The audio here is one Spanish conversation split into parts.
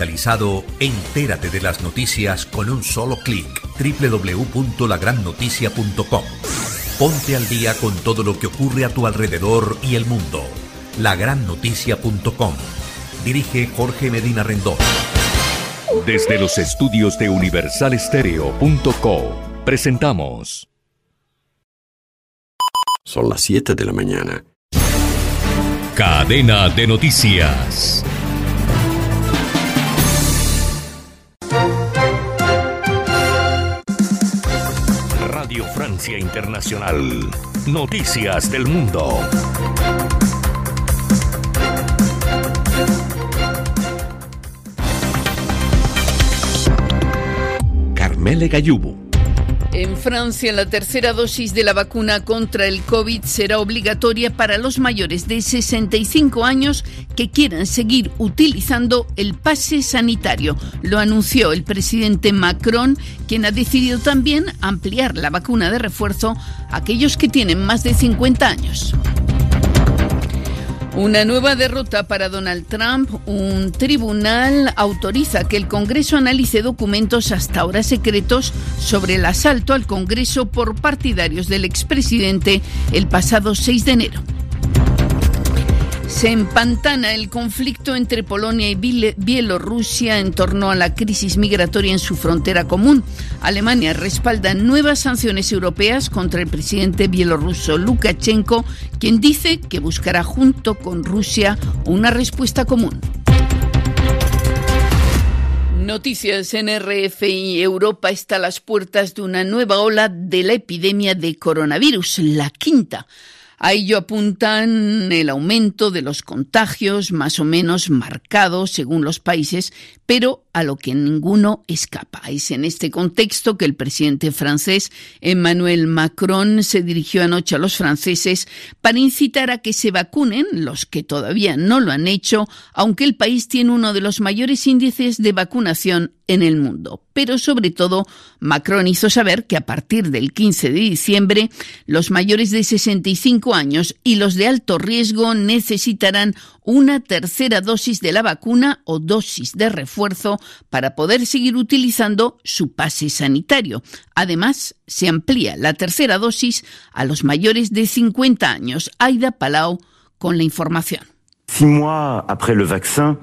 Digitalizado, entérate de las noticias con un solo clic. www.lagrannoticia.com. Ponte al día con todo lo que ocurre a tu alrededor y el mundo. Lagrannoticia.com. Dirige Jorge Medina Rendón. Desde los estudios de universalestereo.co presentamos. Son las 7 de la mañana. Cadena de noticias. Internacional. Noticias del Mundo. Carmele Gayubo. En Francia, la tercera dosis de la vacuna contra el COVID será obligatoria para los mayores de 65 años que quieran seguir utilizando el pase sanitario. Lo anunció el presidente Macron, quien ha decidido también ampliar la vacuna de refuerzo a aquellos que tienen más de 50 años. Una nueva derrota para Donald Trump. Un tribunal autoriza que el Congreso analice documentos hasta ahora secretos sobre el asalto al Congreso por partidarios del expresidente el pasado 6 de enero. Se empantana el conflicto entre Polonia y Bielorrusia en torno a la crisis migratoria en su frontera común. Alemania respalda nuevas sanciones europeas contra el presidente bielorruso Lukashenko, quien dice que buscará junto con Rusia una respuesta común. Noticias NRFI. Europa está a las puertas de una nueva ola de la epidemia de coronavirus, la quinta. A ello apuntan el aumento de los contagios, más o menos marcado según los países, pero a lo que ninguno escapa. Es en este contexto que el presidente francés Emmanuel Macron se dirigió anoche a los franceses para incitar a que se vacunen los que todavía no lo han hecho, aunque el país tiene uno de los mayores índices de vacunación en el mundo. Pero sobre todo, Macron hizo saber que a partir del 15 de diciembre, los mayores de 65 años y los de alto riesgo necesitarán una tercera dosis de la vacuna o dosis de refuerzo para poder seguir utilizando su pase sanitario. Además, se amplía la tercera dosis a los mayores de 50 años. Aida Palau con la información. Six mois après le vaccin,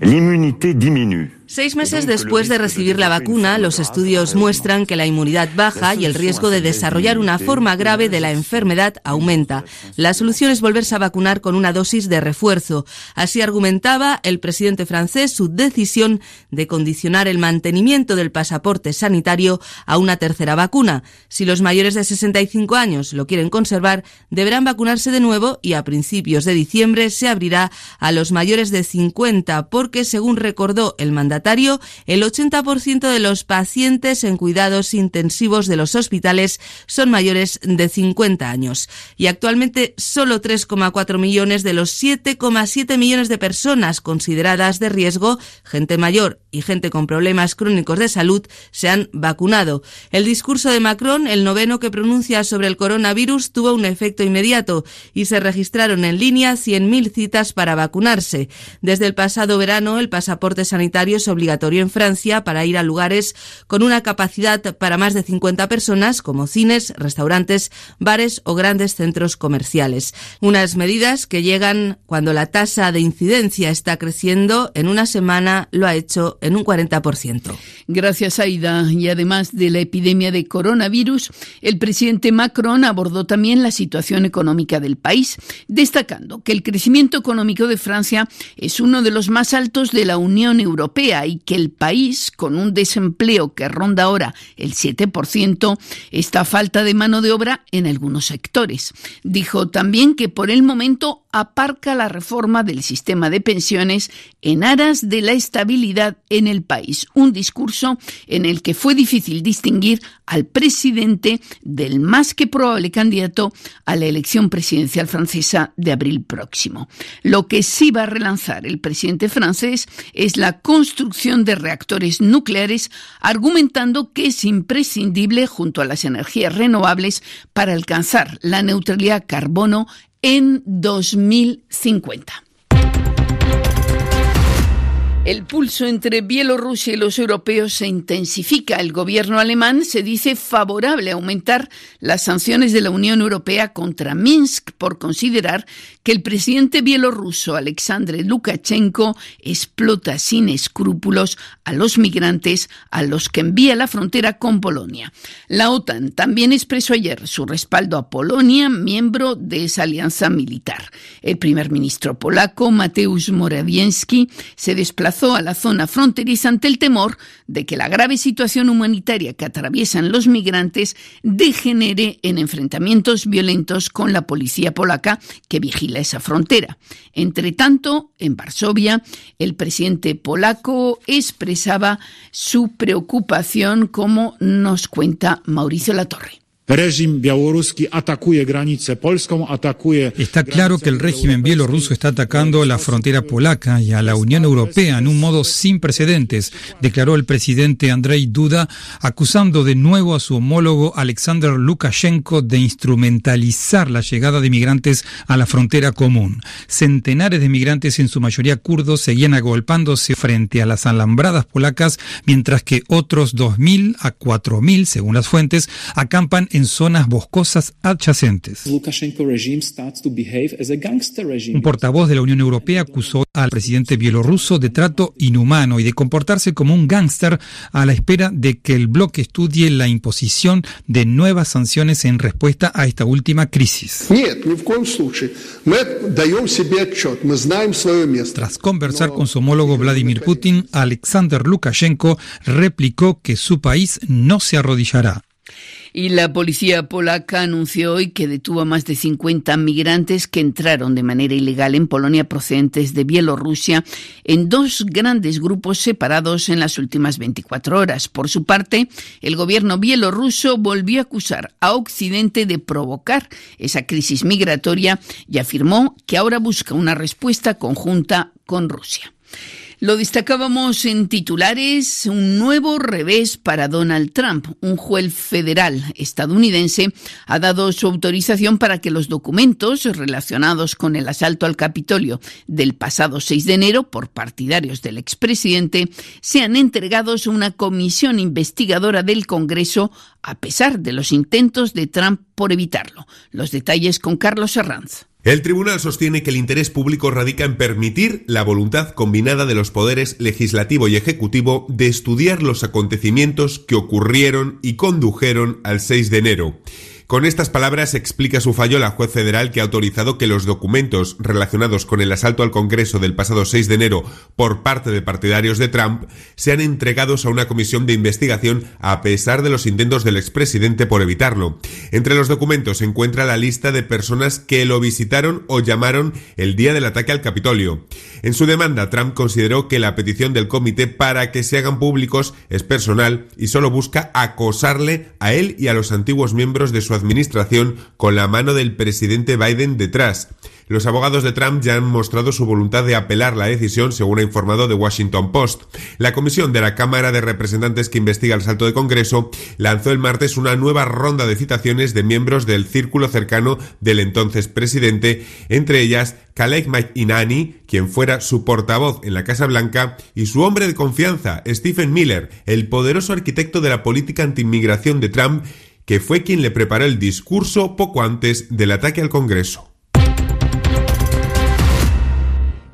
l'immunité diminue. Seis meses después de recibir la vacuna, los estudios muestran que la inmunidad baja y el riesgo de desarrollar una forma grave de la enfermedad aumenta. La solución es volverse a vacunar con una dosis de refuerzo. Así argumentaba el presidente francés su decisión de condicionar el mantenimiento del pasaporte sanitario a una tercera vacuna. Si los mayores de 65 años lo quieren conservar, deberán vacunarse de nuevo y a principios de diciembre se abrirá a los mayores de 50 porque, según recordó el mandato el 80% de los pacientes en cuidados intensivos de los hospitales son mayores de 50 años. Y actualmente solo 3,4 millones de los 7,7 millones de personas consideradas de riesgo, gente mayor y gente con problemas crónicos de salud, se han vacunado. El discurso de Macron, el noveno que pronuncia sobre el coronavirus, tuvo un efecto inmediato y se registraron en línea 100.000 citas para vacunarse. Desde el pasado verano, el pasaporte sanitario obligatorio en Francia para ir a lugares con una capacidad para más de 50 personas, como cines, restaurantes, bares o grandes centros comerciales. Unas medidas que llegan cuando la tasa de incidencia está creciendo. En una semana lo ha hecho en un 40%. Gracias, Aida. Y además de la epidemia de coronavirus, el presidente Macron abordó también la situación económica del país, destacando que el crecimiento económico de Francia es uno de los más altos de la Unión Europea y que el país, con un desempleo que ronda ahora el 7%, está a falta de mano de obra en algunos sectores. Dijo también que por el momento aparca la reforma del sistema de pensiones en aras de la estabilidad en el país. Un discurso en el que fue difícil distinguir al presidente del más que probable candidato a la elección presidencial francesa de abril próximo. Lo que sí va a relanzar el presidente francés es la construcción de reactores nucleares, argumentando que es imprescindible junto a las energías renovables para alcanzar la neutralidad carbono en 2050. El pulso entre Bielorrusia y los europeos se intensifica. El gobierno alemán se dice favorable a aumentar las sanciones de la Unión Europea contra Minsk por considerar que el presidente bielorruso Alexander Lukashenko explota sin escrúpulos a los migrantes a los que envía la frontera con Polonia. La OTAN también expresó ayer su respaldo a Polonia, miembro de esa alianza militar. El primer ministro polaco Mateusz Morawiecki se desplazó a la zona fronteriza ante el temor de que la grave situación humanitaria que atraviesan los migrantes degenere en enfrentamientos violentos con la policía polaca que vigila esa frontera. Entre tanto, en Varsovia, el presidente polaco expresaba su preocupación, como nos cuenta Mauricio Latorre. Está claro que el régimen bielorruso está atacando la frontera polaca y a la Unión Europea en un modo sin precedentes, declaró el presidente Andrei Duda, acusando de nuevo a su homólogo Alexander Lukashenko de instrumentalizar la llegada de migrantes a la frontera común. Centenares de migrantes, en su mayoría kurdos, seguían agolpándose frente a las alambradas polacas, mientras que otros 2.000 a 4.000, según las fuentes, acampan en en zonas boscosas adyacentes. Un portavoz de la Unión Europea acusó al presidente bielorruso de trato inhumano y de comportarse como un gángster a la espera de que el bloque estudie la imposición de nuevas sanciones en respuesta a esta última crisis. Tras conversar con su homólogo Vladimir Putin, Alexander Lukashenko replicó que su país no se arrodillará. Y la policía polaca anunció hoy que detuvo a más de 50 migrantes que entraron de manera ilegal en Polonia procedentes de Bielorrusia en dos grandes grupos separados en las últimas 24 horas. Por su parte, el gobierno bielorruso volvió a acusar a Occidente de provocar esa crisis migratoria y afirmó que ahora busca una respuesta conjunta con Rusia. Lo destacábamos en titulares, un nuevo revés para Donald Trump. Un juez federal estadounidense ha dado su autorización para que los documentos relacionados con el asalto al Capitolio del pasado 6 de enero por partidarios del expresidente sean entregados a una comisión investigadora del Congreso a pesar de los intentos de Trump por evitarlo. Los detalles con Carlos Herranz. El tribunal sostiene que el interés público radica en permitir la voluntad combinada de los poderes legislativo y ejecutivo de estudiar los acontecimientos que ocurrieron y condujeron al 6 de enero. Con estas palabras explica su fallo la juez federal que ha autorizado que los documentos relacionados con el asalto al Congreso del pasado 6 de enero por parte de partidarios de Trump sean entregados a una comisión de investigación a pesar de los intentos del expresidente por evitarlo. Entre los documentos se encuentra la lista de personas que lo visitaron o llamaron el día del ataque al Capitolio. En su demanda, Trump consideró que la petición del comité para que se hagan públicos es personal y solo busca acosarle a él y a los antiguos miembros de su administración con la mano del presidente Biden detrás. Los abogados de Trump ya han mostrado su voluntad de apelar la decisión, según ha informado The Washington Post. La comisión de la Cámara de Representantes que investiga el salto de Congreso lanzó el martes una nueva ronda de citaciones de miembros del círculo cercano del entonces presidente, entre ellas Khaled McInani, quien fuera su portavoz en la Casa Blanca, y su hombre de confianza, Stephen Miller, el poderoso arquitecto de la política antiinmigración de Trump, que fue quien le preparó el discurso poco antes del ataque al Congreso.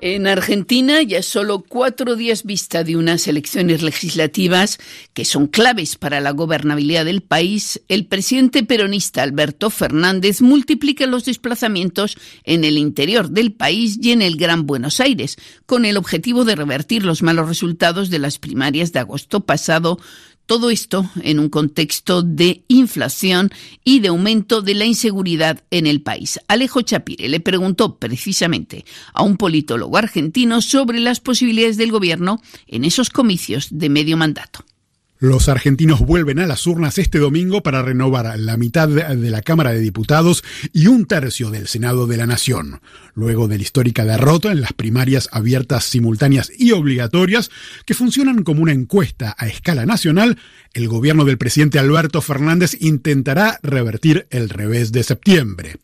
En Argentina, ya solo cuatro días vista de unas elecciones legislativas que son claves para la gobernabilidad del país, el presidente peronista Alberto Fernández multiplica los desplazamientos en el interior del país y en el Gran Buenos Aires, con el objetivo de revertir los malos resultados de las primarias de agosto pasado, todo esto en un contexto de inflación y de aumento de la inseguridad en el país. Alejo Chapire le preguntó precisamente a un politólogo argentino sobre las posibilidades del gobierno en esos comicios de medio mandato. Los argentinos vuelven a las urnas este domingo para renovar la mitad de la Cámara de Diputados y un tercio del Senado de la Nación. Luego de la histórica derrota en las primarias abiertas, simultáneas y obligatorias, que funcionan como una encuesta a escala nacional, el gobierno del presidente Alberto Fernández intentará revertir el revés de septiembre.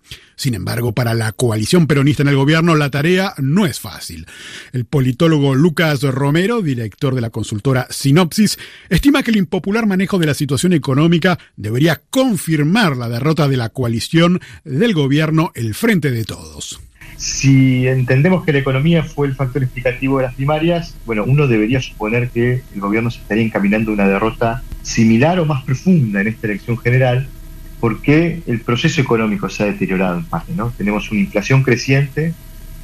Sin embargo, para la coalición peronista en el gobierno, la tarea no es fácil. El politólogo Lucas Romero, director de la consultora Sinopsis, estima que el impopular manejo de la situación económica debería confirmar la derrota de la coalición del gobierno El Frente de Todos. Si entendemos que la economía fue el factor explicativo de las primarias, bueno, uno debería suponer que el gobierno se estaría encaminando a una derrota similar o más profunda en esta elección general, porque el proceso económico se ha deteriorado en parte, ¿no? Tenemos una inflación creciente,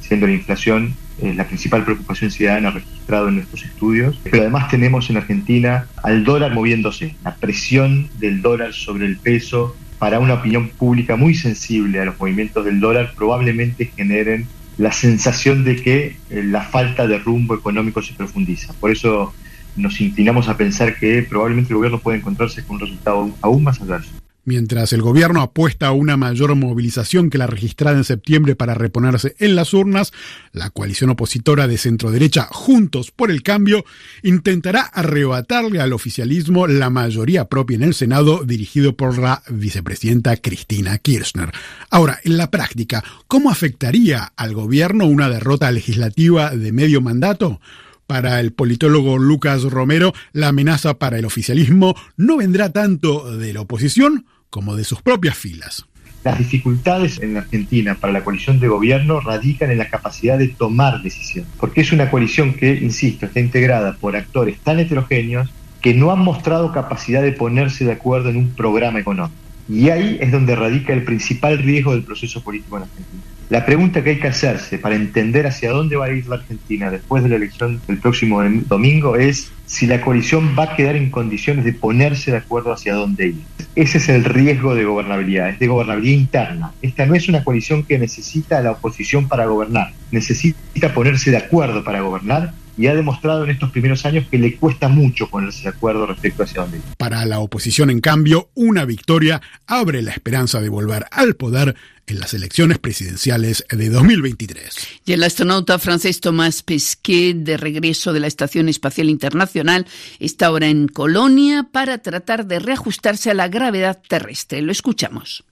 siendo la inflación eh, la principal preocupación ciudadana registrada en nuestros estudios, pero además tenemos en Argentina al dólar moviéndose, la presión del dólar sobre el peso para una opinión pública muy sensible a los movimientos del dólar probablemente generen la sensación de que eh, la falta de rumbo económico se profundiza. Por eso nos inclinamos a pensar que probablemente el gobierno puede encontrarse con un resultado aún más adverso. Mientras el gobierno apuesta a una mayor movilización que la registrada en septiembre para reponerse en las urnas, la coalición opositora de centro-derecha Juntos por el Cambio intentará arrebatarle al oficialismo la mayoría propia en el Senado dirigido por la vicepresidenta Cristina Kirchner. Ahora, en la práctica, ¿cómo afectaría al gobierno una derrota legislativa de medio mandato? Para el politólogo Lucas Romero, la amenaza para el oficialismo no vendrá tanto de la oposición como de sus propias filas. Las dificultades en Argentina para la coalición de gobierno radican en la capacidad de tomar decisiones, porque es una coalición que, insisto, está integrada por actores tan heterogéneos que no han mostrado capacidad de ponerse de acuerdo en un programa económico. Y ahí es donde radica el principal riesgo del proceso político en Argentina. La pregunta que hay que hacerse para entender hacia dónde va a ir la Argentina después de la elección del próximo domingo es si la coalición va a quedar en condiciones de ponerse de acuerdo hacia dónde ir. Ese es el riesgo de gobernabilidad, es de gobernabilidad interna. Esta no es una coalición que necesita a la oposición para gobernar, necesita ponerse de acuerdo para gobernar y ha demostrado en estos primeros años que le cuesta mucho ponerse de acuerdo respecto a hacia dónde ir. Para la oposición, en cambio, una victoria abre la esperanza de volver al poder en las elecciones presidenciales de 2023. Y el astronauta francés Thomas Pesquet, de regreso de la Estación Espacial Internacional, está ahora en Colonia para tratar de reajustarse a la gravedad terrestre. Lo escuchamos.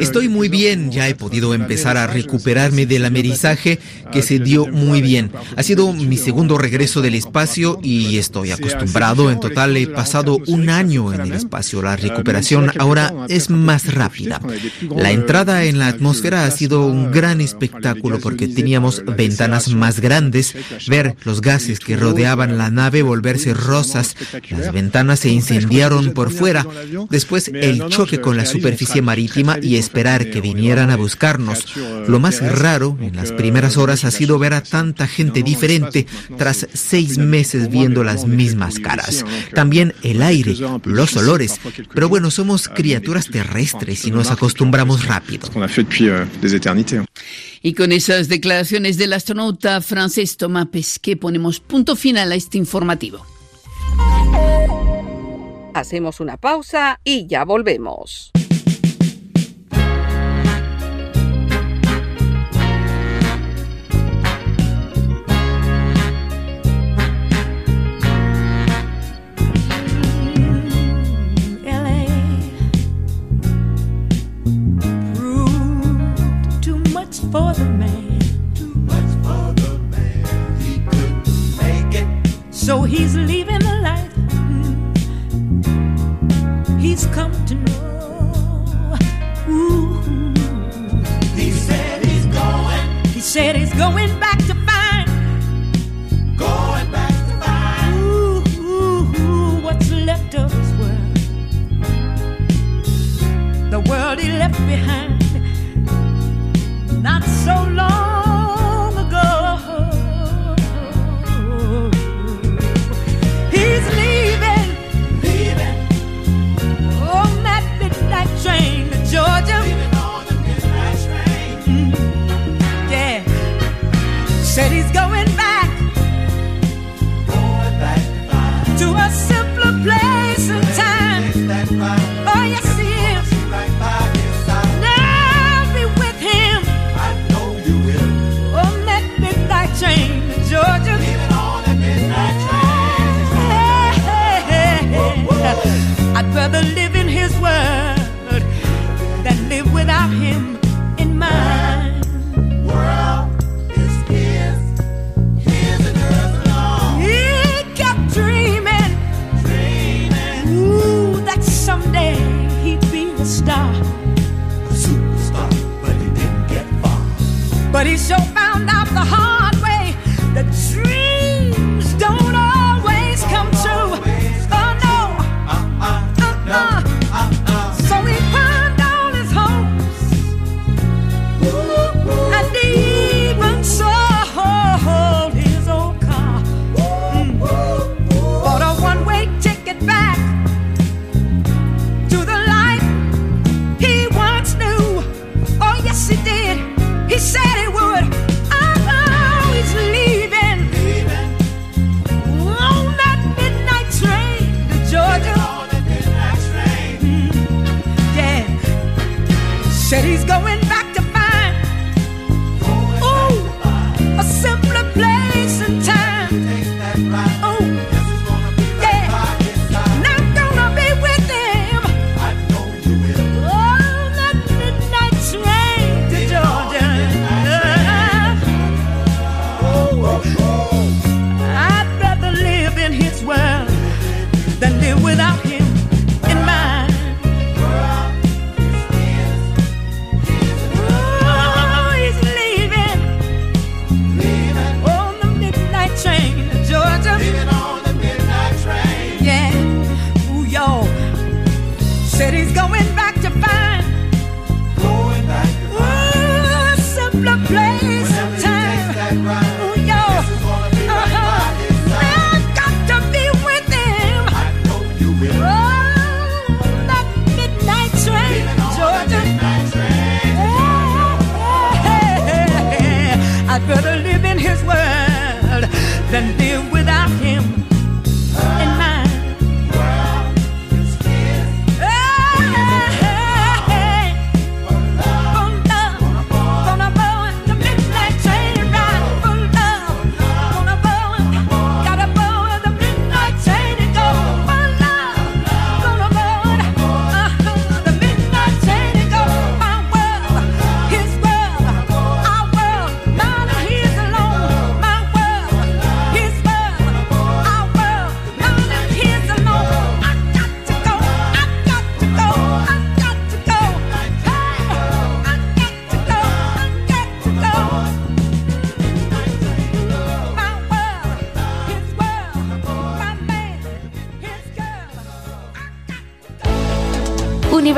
Estoy muy bien, ya he podido empezar a recuperarme del amerizaje que se dio muy bien. Ha sido mi segundo regreso del espacio y estoy acostumbrado. En total he pasado un año en el espacio. La recuperación ahora es más rápida. La entrada en la atmósfera ha sido un gran espectáculo porque teníamos ventanas más grandes, ver los gases que rodeaban la nave volverse rosas, las ventanas se incendiaron por fuera, después el choque con la superficie marítima y esperar que vinieran a buscarnos. Lo más raro en las primeras horas ha sido ver a tanta gente diferente tras seis meses viendo las mismas caras. También el aire, los olores, pero bueno, somos criaturas terrestres y nos acostumbramos rápido. Y con esas declaraciones del astronauta francés Thomas Pesquet ponemos punto final a este informativo. Hacemos una pausa y ya volvemos. For the man. Too much for the man. He couldn't make it. So he's leaving the life he's come to know. Ooh. He said he's going. He said he's going back rather live.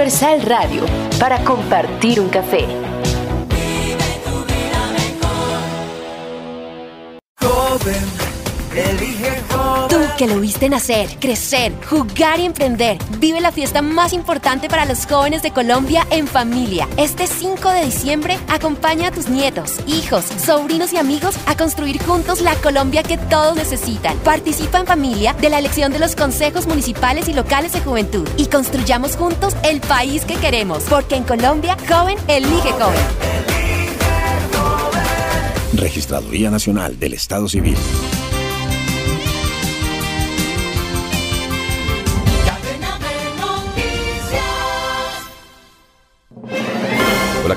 Universal Radio, para compartir un café. Que lo viste nacer, crecer, jugar y emprender. Vive la fiesta más importante para los jóvenes de Colombia en familia. Este 5 de diciembre acompaña a tus nietos, hijos, sobrinos y amigos a construir juntos la Colombia que todos necesitan. Participa en familia de la elección de los consejos municipales y locales de juventud y construyamos juntos el país que queremos. Porque en Colombia, joven elige joven. Registraduría Nacional del Estado Civil.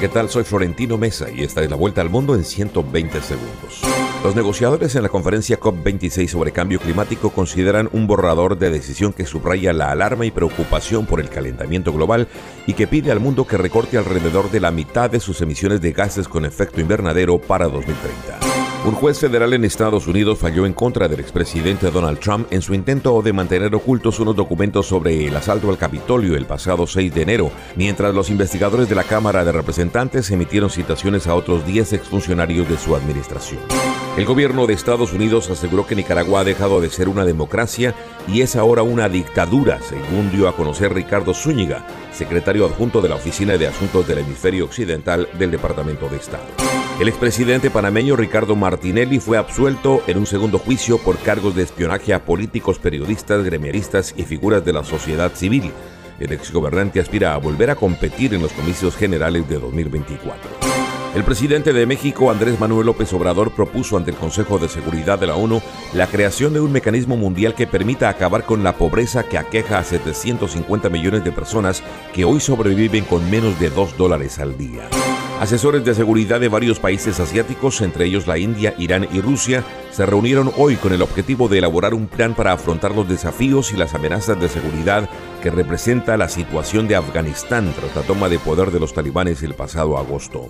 ¿Qué tal? Soy Florentino Mesa y esta es la vuelta al mundo en 120 segundos. Los negociadores en la conferencia COP26 sobre cambio climático consideran un borrador de decisión que subraya la alarma y preocupación por el calentamiento global y que pide al mundo que recorte alrededor de la mitad de sus emisiones de gases con efecto invernadero para 2030. Un juez federal en Estados Unidos falló en contra del expresidente Donald Trump en su intento de mantener ocultos unos documentos sobre el asalto al Capitolio el pasado 6 de enero, mientras los investigadores de la Cámara de Representantes emitieron citaciones a otros 10 exfuncionarios de su administración. El gobierno de Estados Unidos aseguró que Nicaragua ha dejado de ser una democracia y es ahora una dictadura, según dio a conocer Ricardo Zúñiga, secretario adjunto de la Oficina de Asuntos del Hemisferio Occidental del Departamento de Estado. El expresidente panameño Ricardo Martinelli fue absuelto en un segundo juicio por cargos de espionaje a políticos, periodistas, gremiaristas y figuras de la sociedad civil. El exgobernante aspira a volver a competir en los comicios generales de 2024. El presidente de México, Andrés Manuel López Obrador, propuso ante el Consejo de Seguridad de la ONU la creación de un mecanismo mundial que permita acabar con la pobreza que aqueja a 750 millones de personas que hoy sobreviven con menos de 2 dólares al día. Asesores de seguridad de varios países asiáticos, entre ellos la India, Irán y Rusia, se reunieron hoy con el objetivo de elaborar un plan para afrontar los desafíos y las amenazas de seguridad que representa la situación de Afganistán tras la toma de poder de los talibanes el pasado agosto.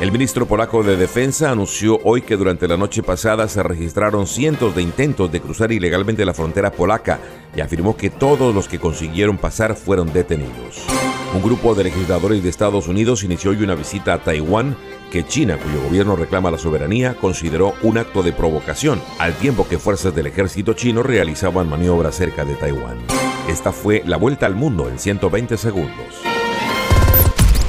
El ministro polaco de Defensa anunció hoy que durante la noche pasada se registraron cientos de intentos de cruzar ilegalmente la frontera polaca y afirmó que todos los que consiguieron pasar fueron detenidos. Un grupo de legisladores de Estados Unidos inició hoy una visita a Taiwán que China, cuyo gobierno reclama la soberanía, consideró un acto de provocación, al tiempo que fuerzas del ejército chino realizaban maniobras cerca de Taiwán. Esta fue la vuelta al mundo en 120 segundos.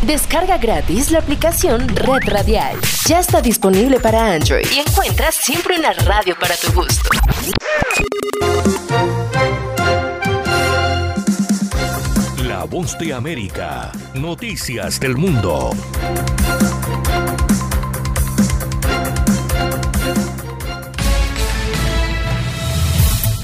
Descarga gratis la aplicación Red Radial. Ya está disponible para Android y encuentras siempre una radio para tu gusto. La voz de América. Noticias del mundo.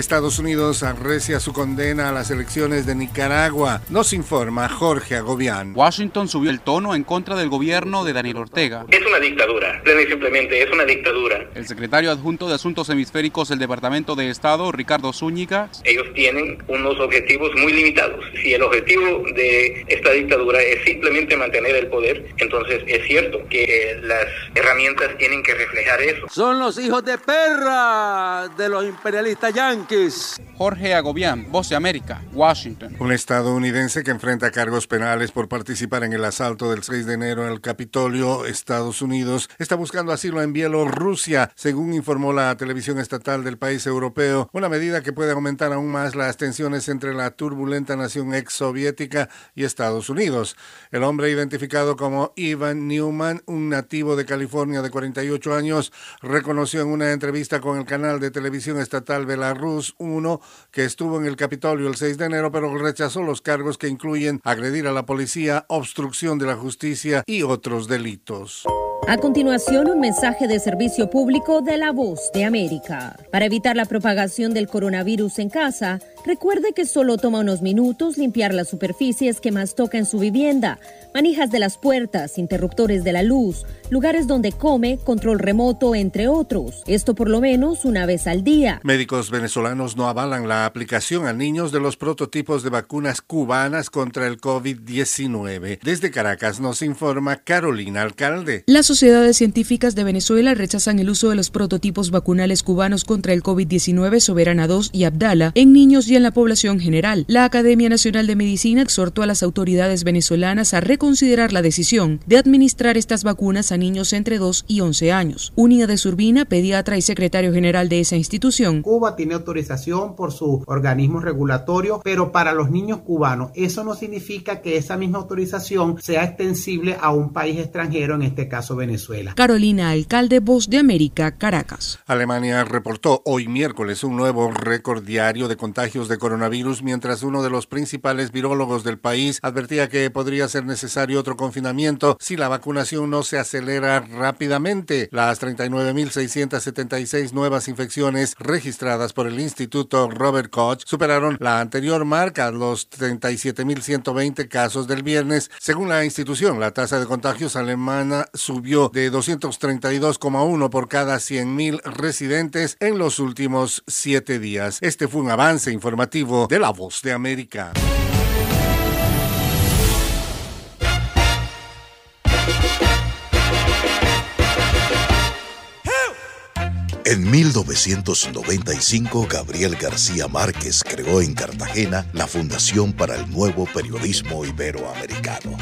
Estados Unidos arrecia su condena a las elecciones de Nicaragua. Nos informa Jorge Agobián. Washington subió el tono en contra del gobierno de Daniel Ortega. Es una dictadura, plena y simplemente es una dictadura. El secretario adjunto de Asuntos Hemisféricos del Departamento de Estado, Ricardo Zúñiga. Ellos tienen unos objetivos muy limitados. Si el objetivo de esta dictadura es simplemente mantener el poder, entonces es cierto que las herramientas tienen que reflejar eso. Son los hijos de perra de los imperialistas yanquis. Jorge Agobián, Voz de América, Washington. Un estadounidense que enfrenta cargos penales por participar en el asalto del 6 de enero en el Capitolio, Estados Unidos, está buscando asilo en Bielorrusia, según informó la televisión estatal del país europeo, una medida que puede aumentar aún más las tensiones entre la turbulenta nación ex soviética y Estados Unidos. El hombre identificado como Ivan Newman, un nativo de California de 48 años, reconoció en una entrevista con el canal de televisión estatal Belarus 1, que estuvo en el Capitolio el 6 de enero, pero rechazó los cargos que incluyen agredir a la policía, obstrucción de la justicia y otros delitos. A continuación, un mensaje de servicio público de la voz de América. Para evitar la propagación del coronavirus en casa, recuerde que solo toma unos minutos limpiar las superficies que más toca en su vivienda, manijas de las puertas, interruptores de la luz, lugares donde come, control remoto, entre otros. Esto por lo menos una vez al día. Médicos venezolanos no avalan la aplicación a niños de los prototipos de vacunas cubanas contra el COVID-19. Desde Caracas nos informa Carolina Alcalde. Las sociedades científicas de Venezuela rechazan el uso de los prototipos vacunales cubanos contra el COVID-19 Soberana 2 y Abdala en niños y en la población general. La Academia Nacional de Medicina exhortó a las autoridades venezolanas a reconsiderar la decisión de administrar estas vacunas a niños entre 2 y 11 años. Unida de Surbina, pediatra y secretario general de esa institución. Cuba tiene autorización por su organismo regulatorio, pero para los niños cubanos eso no significa que esa misma autorización sea extensible a un país extranjero, en este caso Venezuela. Carolina Alcalde, Voz de América, Caracas. Alemania reportó hoy miércoles un nuevo récord diario de contagios de coronavirus, mientras uno de los principales virólogos del país advertía que podría ser necesario otro confinamiento si la vacunación no se acelera rápidamente. Las 39.676 nuevas infecciones registradas por el Instituto Robert Koch superaron la anterior marca, los 37.120 casos del viernes. Según la institución, la tasa de contagios alemana subió de 232,1 por cada 100.000 residentes en los últimos siete días. Este fue un avance informativo de La Voz de América. En 1995, Gabriel García Márquez creó en Cartagena la Fundación para el Nuevo Periodismo Iberoamericano.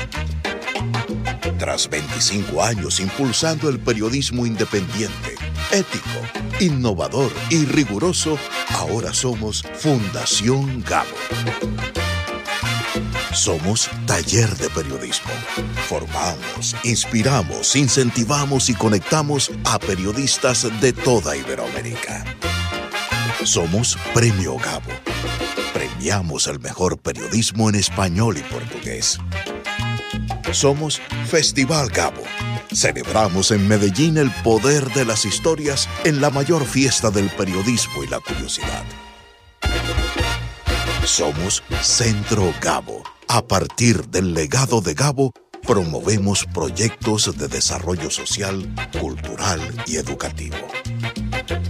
Tras 25 años impulsando el periodismo independiente, ético, innovador y riguroso, ahora somos Fundación Gabo. Somos Taller de Periodismo. Formamos, inspiramos, incentivamos y conectamos a periodistas de toda Iberoamérica. Somos Premio Gabo. Premiamos el mejor periodismo en español y portugués. Somos Festival Gabo. Celebramos en Medellín el poder de las historias en la mayor fiesta del periodismo y la curiosidad. Somos Centro Gabo. A partir del legado de Gabo, promovemos proyectos de desarrollo social, cultural y educativo.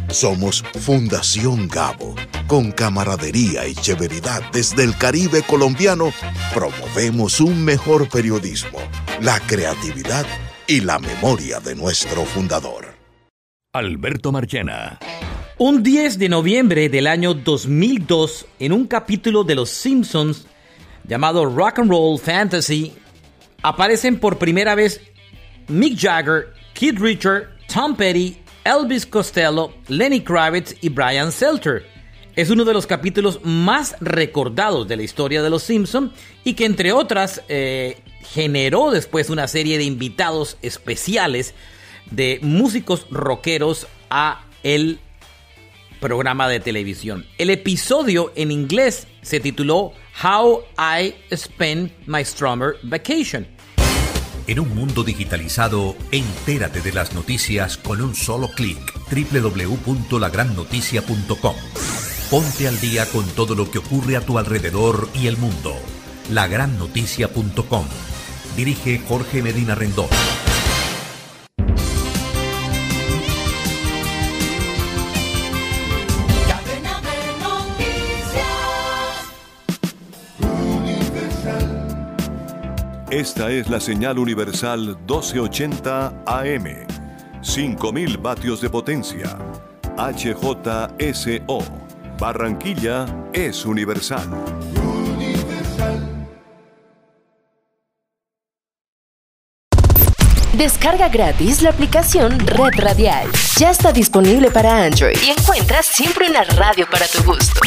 Somos Fundación Gabo. Con camaradería y severidad desde el Caribe colombiano, promovemos un mejor periodismo, la creatividad y la memoria de nuestro fundador. Alberto Marchena. Un 10 de noviembre del año 2002, en un capítulo de Los Simpsons llamado Rock and Roll Fantasy, aparecen por primera vez Mick Jagger, Keith Richard, Tom Petty, Elvis Costello, Lenny Kravitz y Brian Selter. Es uno de los capítulos más recordados de la historia de Los Simpson y que entre otras eh, generó después una serie de invitados especiales de músicos rockeros a el programa de televisión. El episodio en inglés se tituló How I Spend My Strummer Vacation. En un mundo digitalizado, entérate de las noticias con un solo clic. www.lagrannoticia.com. Ponte al día con todo lo que ocurre a tu alrededor y el mundo. Lagrannoticia.com. Dirige Jorge Medina Rendón. Esta es la señal universal 1280 AM. 5000 vatios de potencia. HJSO. Barranquilla es universal. Descarga gratis la aplicación Red Radial. Ya está disponible para Android y encuentras siempre una radio para tu gusto.